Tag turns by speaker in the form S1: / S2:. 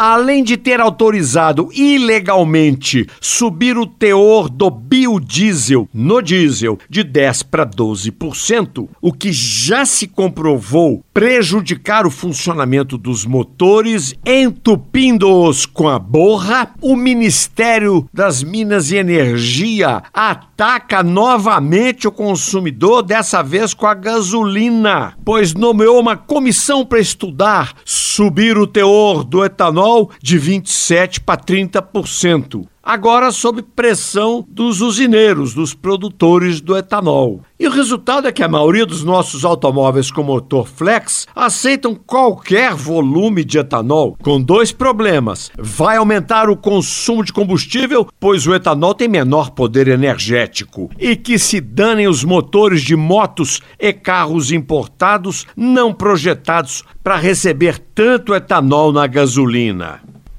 S1: além de ter autorizado ilegalmente subir o teor do biodiesel no diesel de 10 para 12%, o que já se comprovou prejudicar o funcionamento dos motores, entupindo-os com a borra, o Ministério das Minas e Energia ataca novamente o consumidor, dessa vez com a gasolina, pois nomeou uma comissão para estudar subir o teor do etanol de 27 para 30% agora sob pressão dos usineiros, dos produtores do etanol. E o resultado é que a maioria dos nossos automóveis com motor flex aceitam qualquer volume de etanol, com dois problemas. Vai aumentar o consumo de combustível, pois o etanol tem menor poder energético. E que se danem os motores de motos e carros importados não projetados para receber tanto etanol na gasolina.